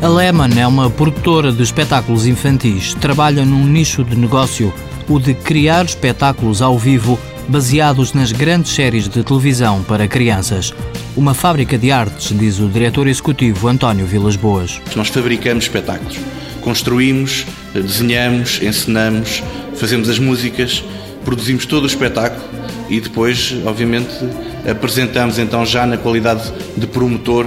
A Lemon é uma produtora de espetáculos infantis. Trabalha num nicho de negócio, o de criar espetáculos ao vivo baseados nas grandes séries de televisão para crianças. Uma fábrica de artes, diz o diretor executivo António Vilas Boas. Nós fabricamos espetáculos. Construímos, desenhamos, encenamos, fazemos as músicas, produzimos todo o espetáculo e depois, obviamente, apresentamos então já na qualidade de promotor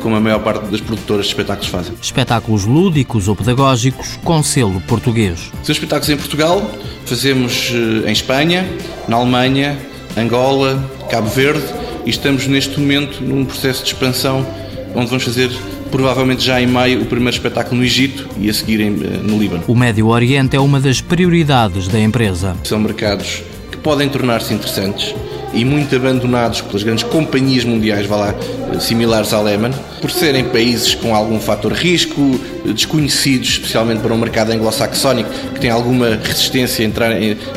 como a maior parte das produtoras de espetáculos fazem. Espetáculos lúdicos ou pedagógicos com selo português. São espetáculos em Portugal, fazemos eh, em Espanha, na Alemanha, Angola, Cabo Verde e estamos neste momento num processo de expansão onde vamos fazer provavelmente já em maio o primeiro espetáculo no Egito e a seguir eh, no Líbano. O Médio Oriente é uma das prioridades da empresa. São mercados que podem tornar-se interessantes e muito abandonados pelas grandes companhias mundiais, vá lá, similares à Lehman, por serem países com algum fator risco, desconhecidos, especialmente para um mercado anglo-saxónico, que tem alguma resistência a entrar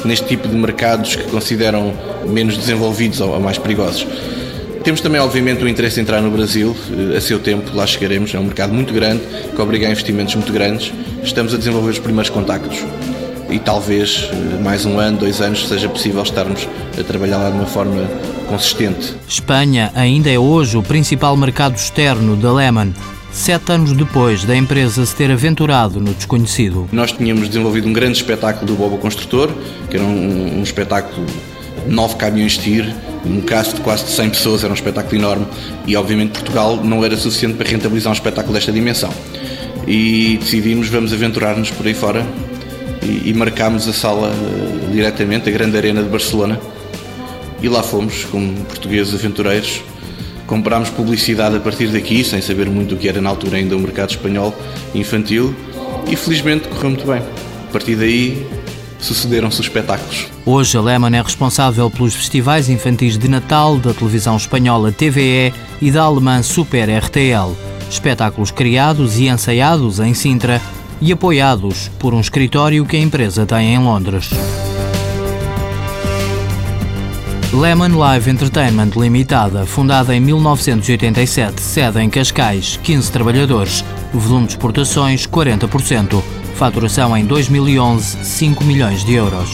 neste tipo de mercados que consideram menos desenvolvidos ou mais perigosos. Temos também, obviamente, o interesse em entrar no Brasil, a seu tempo, lá chegaremos. É um mercado muito grande, que obriga a investimentos muito grandes. Estamos a desenvolver os primeiros contactos e talvez eh, mais um ano, dois anos, seja possível estarmos a trabalhar lá de uma forma consistente. Espanha ainda é hoje o principal mercado externo da Lehman. Sete anos depois da empresa se ter aventurado no desconhecido. Nós tínhamos desenvolvido um grande espetáculo do Bobo Construtor, que era um, um espetáculo nove caminhões de tir, um cast de quase 100 pessoas, era um espetáculo enorme e obviamente Portugal não era suficiente para rentabilizar um espetáculo desta dimensão. E decidimos, vamos aventurar-nos por aí fora e, e marcámos a sala uh, diretamente, a grande arena de Barcelona. E lá fomos, como portugueses aventureiros, comprámos publicidade a partir daqui, sem saber muito o que era na altura ainda o mercado espanhol infantil, e felizmente correu muito bem. A partir daí sucederam-se os espetáculos. Hoje a Lehman é responsável pelos festivais infantis de Natal da televisão espanhola TVE e da alemã Super RTL. Espetáculos criados e ensaiados em Sintra e apoiados por um escritório que a empresa tem em Londres. Lemon Live Entertainment Limitada, fundada em 1987, sede em Cascais, 15 trabalhadores, volume de exportações 40%, faturação em 2011 5 milhões de euros.